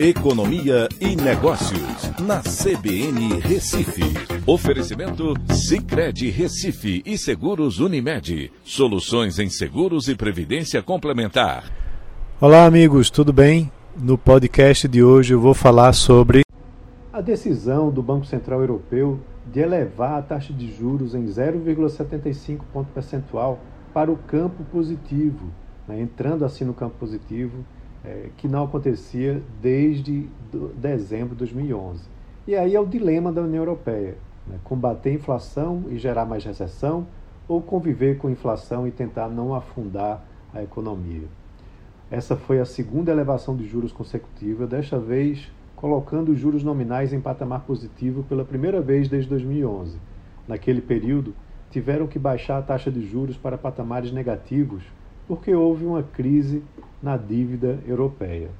Economia e Negócios, na CBN Recife. Oferecimento Cicred Recife e Seguros Unimed. Soluções em seguros e previdência complementar. Olá, amigos, tudo bem? No podcast de hoje eu vou falar sobre a decisão do Banco Central Europeu de elevar a taxa de juros em 0,75 ponto percentual para o campo positivo, né? entrando assim no campo positivo é, que não acontecia desde dezembro de 2011. E aí é o dilema da União Europeia: né? combater a inflação e gerar mais recessão, ou conviver com a inflação e tentar não afundar a economia. Essa foi a segunda elevação de juros consecutiva, desta vez colocando os juros nominais em patamar positivo pela primeira vez desde 2011. Naquele período, tiveram que baixar a taxa de juros para patamares negativos porque houve uma crise na dívida europeia.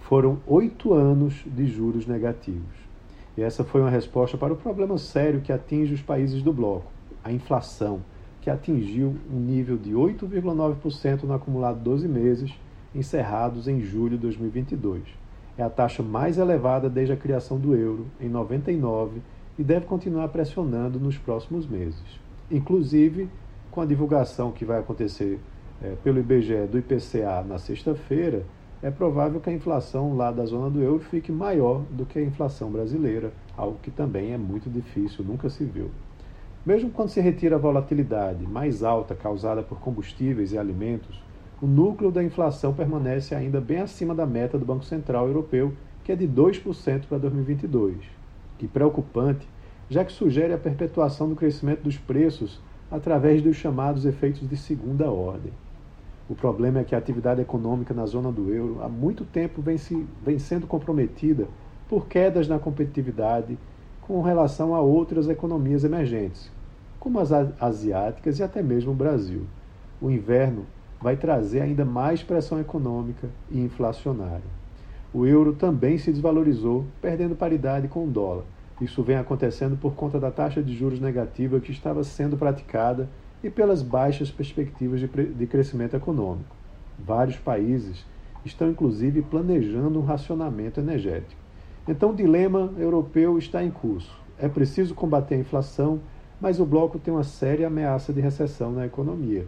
Foram oito anos de juros negativos. E essa foi uma resposta para o problema sério que atinge os países do bloco, a inflação, que atingiu um nível de 8,9% no acumulado 12 meses, encerrados em julho de 2022. É a taxa mais elevada desde a criação do euro, em 99, e deve continuar pressionando nos próximos meses. Inclusive, com a divulgação que vai acontecer é, pelo IBGE do IPCA na sexta-feira, é provável que a inflação lá da zona do euro fique maior do que a inflação brasileira, algo que também é muito difícil, nunca se viu. Mesmo quando se retira a volatilidade mais alta causada por combustíveis e alimentos, o núcleo da inflação permanece ainda bem acima da meta do Banco Central Europeu, que é de 2% para 2022. Que preocupante, já que sugere a perpetuação do crescimento dos preços através dos chamados efeitos de segunda ordem. O problema é que a atividade econômica na zona do euro há muito tempo vem, se, vem sendo comprometida por quedas na competitividade com relação a outras economias emergentes, como as asiáticas e até mesmo o Brasil. O inverno vai trazer ainda mais pressão econômica e inflacionária. O euro também se desvalorizou, perdendo paridade com o dólar. Isso vem acontecendo por conta da taxa de juros negativa que estava sendo praticada e pelas baixas perspectivas de, de crescimento econômico. Vários países estão inclusive planejando um racionamento energético. Então o dilema europeu está em curso. É preciso combater a inflação, mas o bloco tem uma séria ameaça de recessão na economia.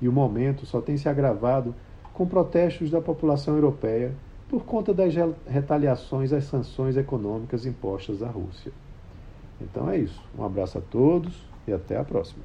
E o momento só tem se agravado com protestos da população europeia por conta das retaliações às sanções econômicas impostas à Rússia. Então é isso. Um abraço a todos e até a próxima.